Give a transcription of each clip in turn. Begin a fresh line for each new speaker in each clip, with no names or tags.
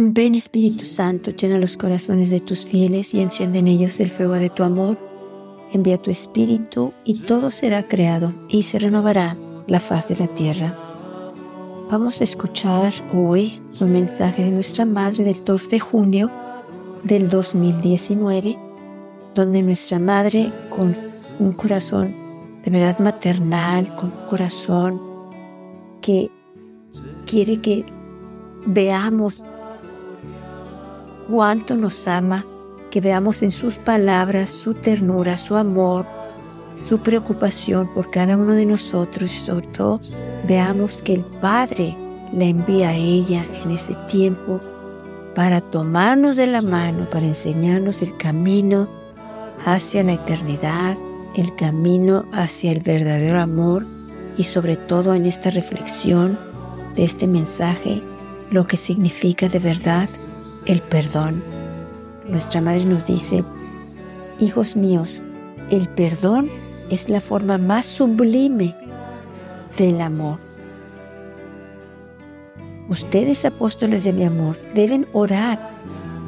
Ven Espíritu Santo, llena los corazones de tus fieles y enciende en ellos el fuego de tu amor. Envía tu Espíritu y todo será creado y se renovará la faz de la tierra. Vamos a escuchar hoy un mensaje de nuestra Madre del 2 de junio del 2019, donde nuestra Madre con un corazón de verdad maternal, con un corazón que quiere que veamos cuánto nos ama, que veamos en sus palabras su ternura, su amor, su preocupación por cada uno de nosotros y sobre todo veamos que el Padre la envía a ella en este tiempo para tomarnos de la mano, para enseñarnos el camino hacia la eternidad, el camino hacia el verdadero amor y sobre todo en esta reflexión de este mensaje, lo que significa de verdad el perdón. Nuestra madre nos dice, hijos míos, el perdón es la forma más sublime del amor. Ustedes, apóstoles de mi amor, deben orar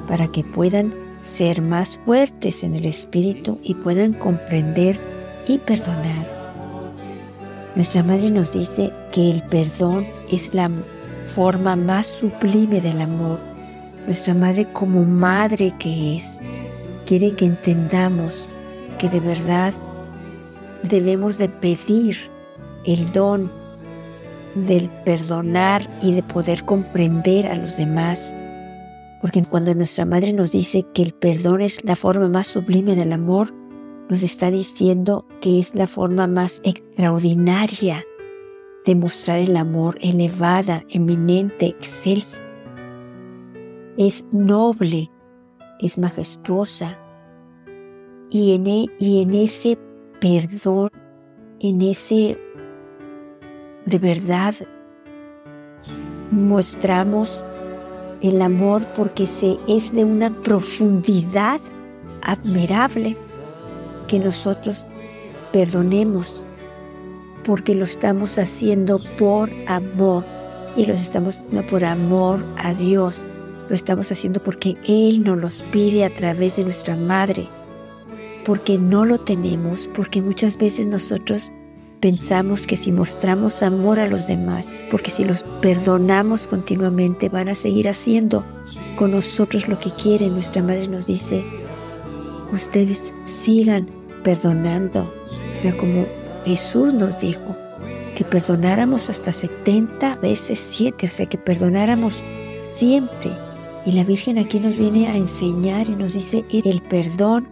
para que puedan ser más fuertes en el espíritu y puedan comprender y perdonar. Nuestra madre nos dice que el perdón es la forma más sublime del amor nuestra madre como madre que es, quiere que entendamos que de verdad debemos de pedir el don del perdonar y de poder comprender a los demás. Porque cuando nuestra madre nos dice que el perdón es la forma más sublime del amor, nos está diciendo que es la forma más extraordinaria de mostrar el amor, elevada, eminente, excelsa es noble, es majestuosa. Y en, e, y en ese perdón, en ese de verdad, mostramos el amor porque se, es de una profundidad admirable que nosotros perdonemos porque lo estamos haciendo por amor y lo estamos haciendo por amor a Dios lo estamos haciendo porque Él nos los pide a través de nuestra madre, porque no lo tenemos, porque muchas veces nosotros pensamos que si mostramos amor a los demás, porque si los perdonamos continuamente, van a seguir haciendo con nosotros lo que quieren. Nuestra madre nos dice, ustedes sigan perdonando. O sea, como Jesús nos dijo, que perdonáramos hasta 70 veces 7, o sea, que perdonáramos siempre y la Virgen aquí nos viene a enseñar y nos dice, el perdón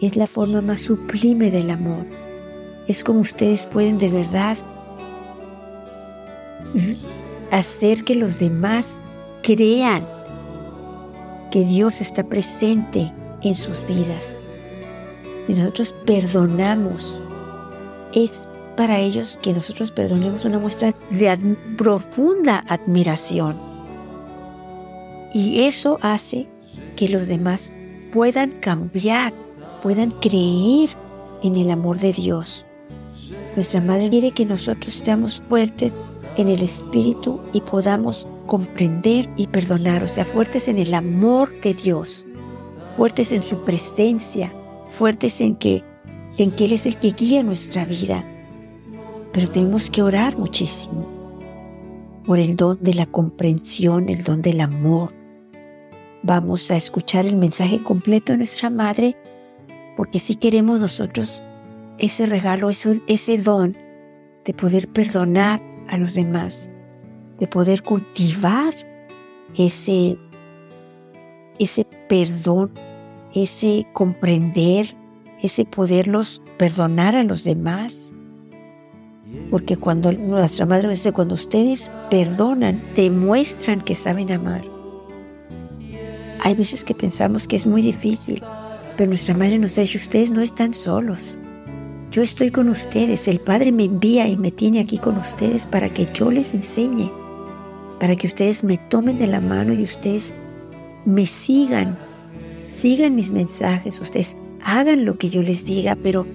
es la forma más sublime del amor. Es como ustedes pueden de verdad hacer que los demás crean que Dios está presente en sus vidas. Si nosotros perdonamos, es para ellos que nosotros perdonemos una muestra de profunda admiración. Y eso hace que los demás puedan cambiar, puedan creer en el amor de Dios. Nuestra Madre quiere que nosotros estemos fuertes en el Espíritu y podamos comprender y perdonar, o sea, fuertes en el amor de Dios, fuertes en su presencia, fuertes en que, en que Él es el que guía nuestra vida. Pero tenemos que orar muchísimo por el don de la comprensión, el don del amor, vamos a escuchar el mensaje completo de nuestra Madre, porque si queremos nosotros ese regalo, ese, ese don de poder perdonar a los demás, de poder cultivar ese, ese perdón, ese comprender, ese poderlos perdonar a los demás. Porque cuando nuestra madre dice, cuando ustedes perdonan, demuestran que saben amar. Hay veces que pensamos que es muy difícil, pero nuestra madre nos dice, ustedes no están solos. Yo estoy con ustedes, el Padre me envía y me tiene aquí con ustedes para que yo les enseñe, para que ustedes me tomen de la mano y ustedes me sigan, sigan mis mensajes, ustedes hagan lo que yo les diga, pero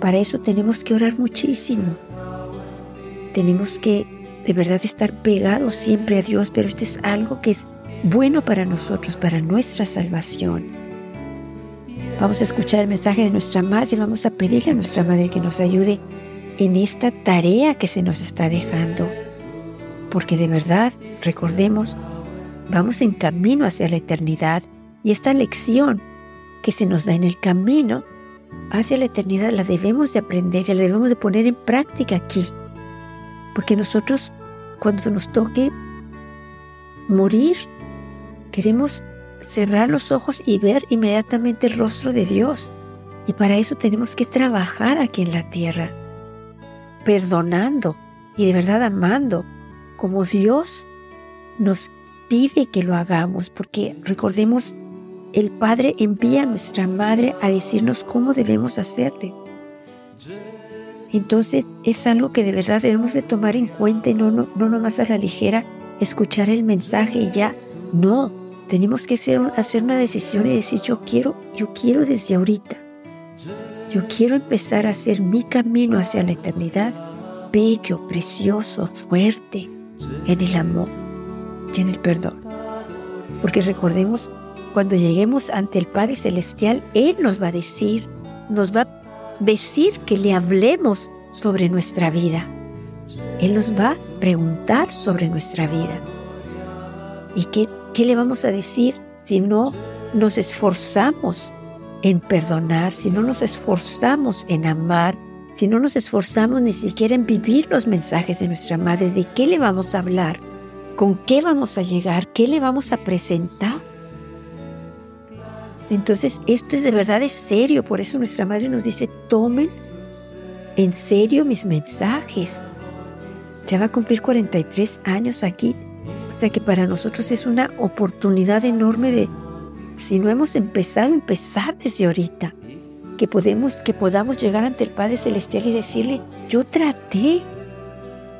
para eso tenemos que orar muchísimo. Tenemos que de verdad estar pegados siempre a Dios, pero esto es algo que es bueno para nosotros, para nuestra salvación. Vamos a escuchar el mensaje de nuestra madre vamos a pedirle a nuestra madre que nos ayude en esta tarea que se nos está dejando. Porque de verdad, recordemos, vamos en camino hacia la eternidad y esta lección que se nos da en el camino hacia la eternidad la debemos de aprender y la debemos de poner en práctica aquí. Porque nosotros, cuando nos toque morir, queremos cerrar los ojos y ver inmediatamente el rostro de Dios. Y para eso tenemos que trabajar aquí en la tierra, perdonando y de verdad amando, como Dios nos pide que lo hagamos, porque recordemos, el Padre envía a nuestra Madre a decirnos cómo debemos hacerle. Entonces es algo que de verdad debemos de tomar en cuenta y no, no, no nomás a la ligera escuchar el mensaje y ya. No, tenemos que hacer, hacer una decisión y decir yo quiero, yo quiero desde ahorita. Yo quiero empezar a hacer mi camino hacia la eternidad bello, precioso, fuerte en el amor y en el perdón. Porque recordemos, cuando lleguemos ante el Padre Celestial, Él nos va a decir, nos va a decir que le hablemos sobre nuestra vida. Él nos va a preguntar sobre nuestra vida. ¿Y qué, qué le vamos a decir si no nos esforzamos en perdonar, si no nos esforzamos en amar, si no nos esforzamos ni siquiera en vivir los mensajes de nuestra madre, ¿de qué le vamos a hablar? ¿Con qué vamos a llegar? ¿Qué le vamos a presentar? Entonces, esto es de verdad es serio, por eso nuestra madre nos dice, tomen en serio mis mensajes. Ya va a cumplir 43 años aquí, o sea que para nosotros es una oportunidad enorme de, si no hemos empezado, empezar desde ahorita. Que, podemos, que podamos llegar ante el Padre Celestial y decirle, yo traté,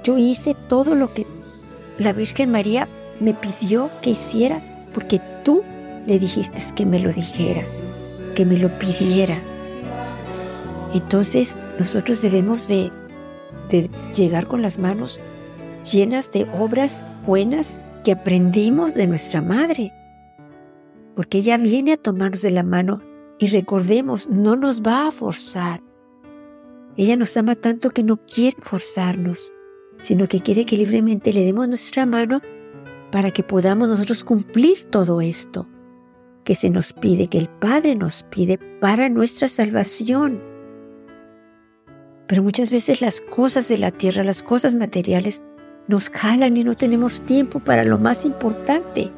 yo hice todo lo que la Virgen María me pidió que hiciera, porque tú le dijiste que me lo dijera, que me lo pidiera. Entonces nosotros debemos de, llegar con las manos llenas de obras buenas que aprendimos de nuestra madre, porque ella viene a tomarnos de la mano y recordemos, no nos va a forzar. Ella nos ama tanto que no quiere forzarnos, sino que quiere que libremente le demos nuestra mano para que podamos nosotros cumplir todo esto que se nos pide, que el Padre nos pide para nuestra salvación. Pero muchas veces las cosas de la tierra, las cosas materiales, nos jalan y no tenemos tiempo para lo más importante.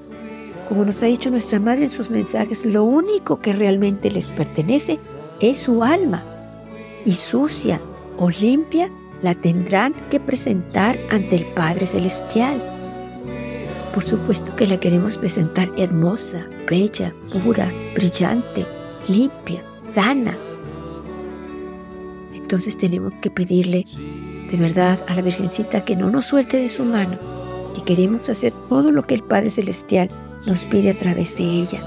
Como nos ha dicho nuestra Madre en sus mensajes, lo único que realmente les pertenece es su alma. Y sucia o limpia la tendrán que presentar ante el Padre Celestial. Por supuesto que la queremos presentar hermosa, bella, pura, brillante, limpia, sana. Entonces tenemos que pedirle de verdad a la Virgencita que no nos suelte de su mano, que queremos hacer todo lo que el Padre Celestial nos pide a través de ella,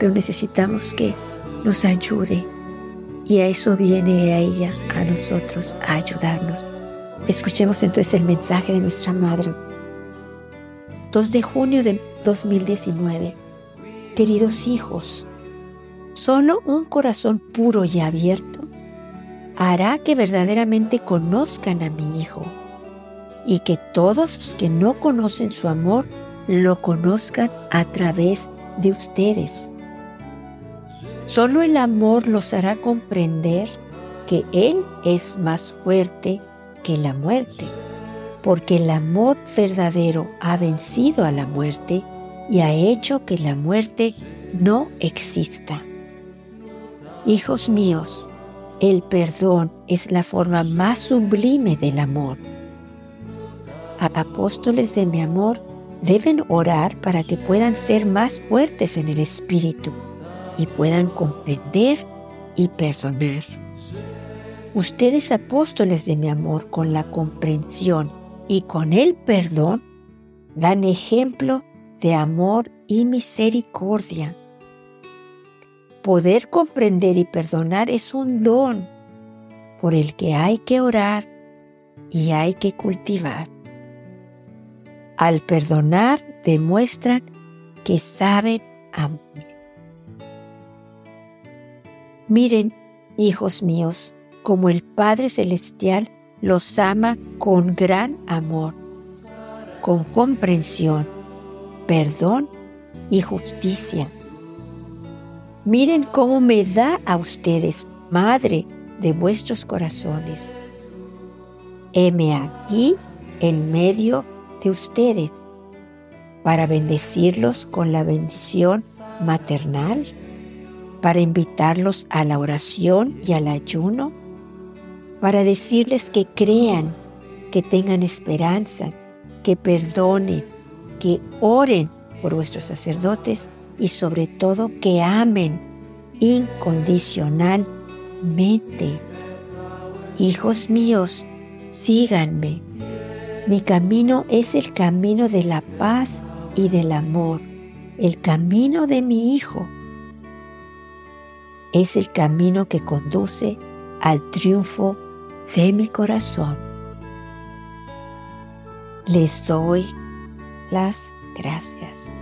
pero necesitamos que nos ayude y a eso viene a ella, a nosotros, a ayudarnos. Escuchemos entonces el mensaje de nuestra Madre. 2 de junio de 2019. Queridos hijos, solo un corazón puro y abierto hará que verdaderamente conozcan a mi Hijo y que todos los que no conocen su amor lo conozcan a través de ustedes. Solo el amor los hará comprender que Él es más fuerte que la muerte, porque el amor verdadero ha vencido a la muerte y ha hecho que la muerte no exista. Hijos míos, el perdón es la forma más sublime del amor. Apóstoles de mi amor deben orar para que puedan ser más fuertes en el espíritu y puedan comprender y perdonar. Ustedes apóstoles de mi amor con la comprensión y con el perdón dan ejemplo de amor y misericordia. Poder comprender y perdonar es un don por el que hay que orar y hay que cultivar. Al perdonar demuestran que saben amar. Miren, hijos míos, como el Padre Celestial los ama con gran amor, con comprensión, perdón y justicia. Miren cómo me da a ustedes, Madre de vuestros corazones. Heme aquí en medio de ustedes para bendecirlos con la bendición maternal, para invitarlos a la oración y al ayuno, para decirles que crean, que tengan esperanza, que perdonen, que oren por vuestros sacerdotes y sobre todo que amen incondicionalmente. Hijos míos, síganme. Mi camino es el camino de la paz y del amor. El camino de mi Hijo es el camino que conduce al triunfo de mi corazón. Les doy las gracias.